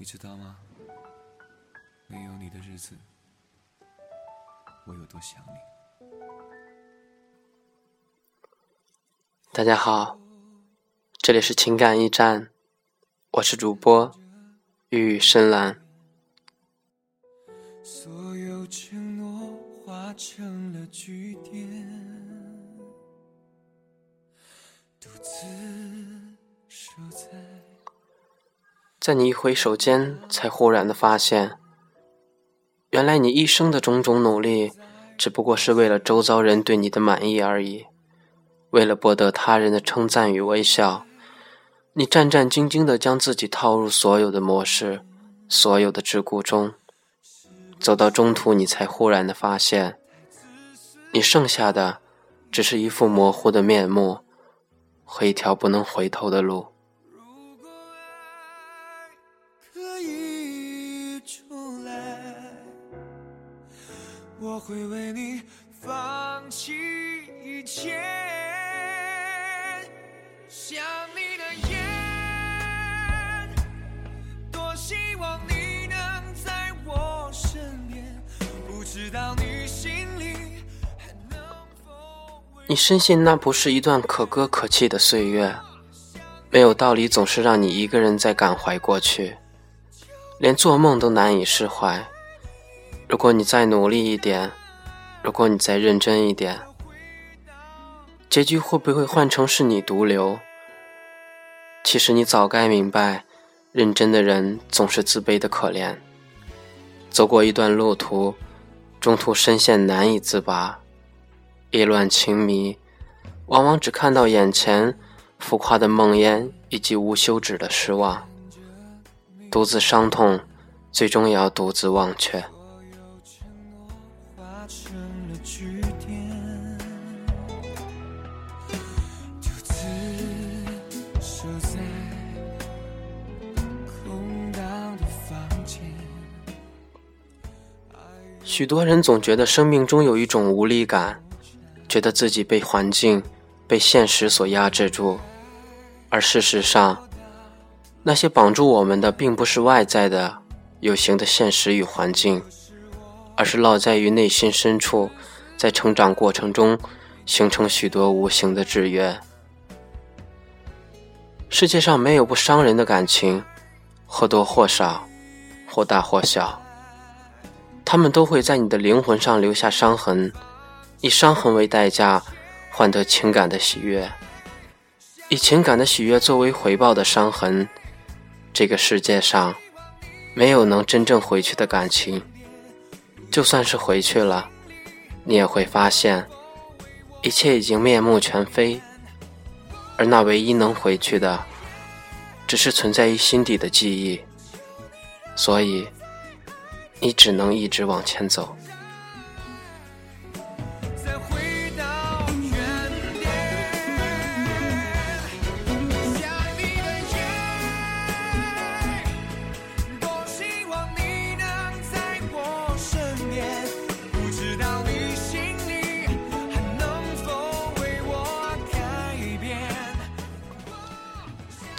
你知道吗？没有你的日子，我有多想你。大家好，这里是情感驿站，我是主播玉宇深蓝。所有承诺化成了句点，独自在你一回首间，才忽然的发现，原来你一生的种种努力，只不过是为了周遭人对你的满意而已，为了博得他人的称赞与微笑，你战战兢兢的将自己套入所有的模式，所有的桎梏中，走到中途，你才忽然的发现，你剩下的只是一副模糊的面目和一条不能回头的路。我会为你放弃一切。想你的眼，多希望你能在我身边。不知道你心里还能否？你深信那不是一段可歌可泣的岁月，没有道理总是让你一个人在感怀过去，连做梦都难以释怀。如果你再努力一点，如果你再认真一点，结局会不会换成是你独留？其实你早该明白，认真的人总是自卑的可怜。走过一段路途，中途深陷难以自拔，意乱情迷，往往只看到眼前浮夸的梦魇以及无休止的失望，独自伤痛，最终也要独自忘却。许多人总觉得生命中有一种无力感，觉得自己被环境、被现实所压制住，而事实上，那些绑住我们的并不是外在的有形的现实与环境，而是烙在于内心深处，在成长过程中形成许多无形的制约。世界上没有不伤人的感情，或多或少，或大或小。他们都会在你的灵魂上留下伤痕，以伤痕为代价，换得情感的喜悦；以情感的喜悦作为回报的伤痕。这个世界上，没有能真正回去的感情。就算是回去了，你也会发现，一切已经面目全非。而那唯一能回去的，只是存在于心底的记忆。所以。你只能一直往前走。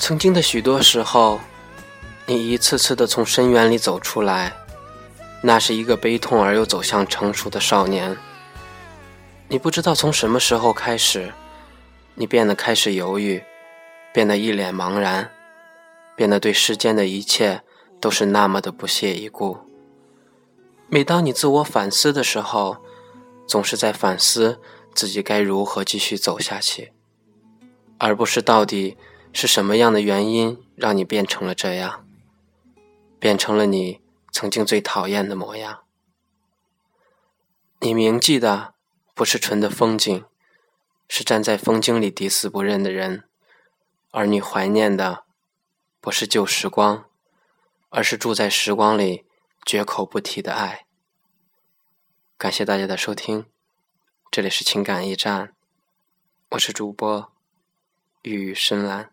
曾经的许多时候，你一次次的从深渊里走出来。那是一个悲痛而又走向成熟的少年。你不知道从什么时候开始，你变得开始犹豫，变得一脸茫然，变得对世间的一切都是那么的不屑一顾。每当你自我反思的时候，总是在反思自己该如何继续走下去，而不是到底是什么样的原因让你变成了这样，变成了你。曾经最讨厌的模样，你铭记的不是纯的风景，是站在风景里抵死不认的人；而你怀念的不是旧时光，而是住在时光里绝口不提的爱。感谢大家的收听，这里是情感驿站，我是主播玉深蓝。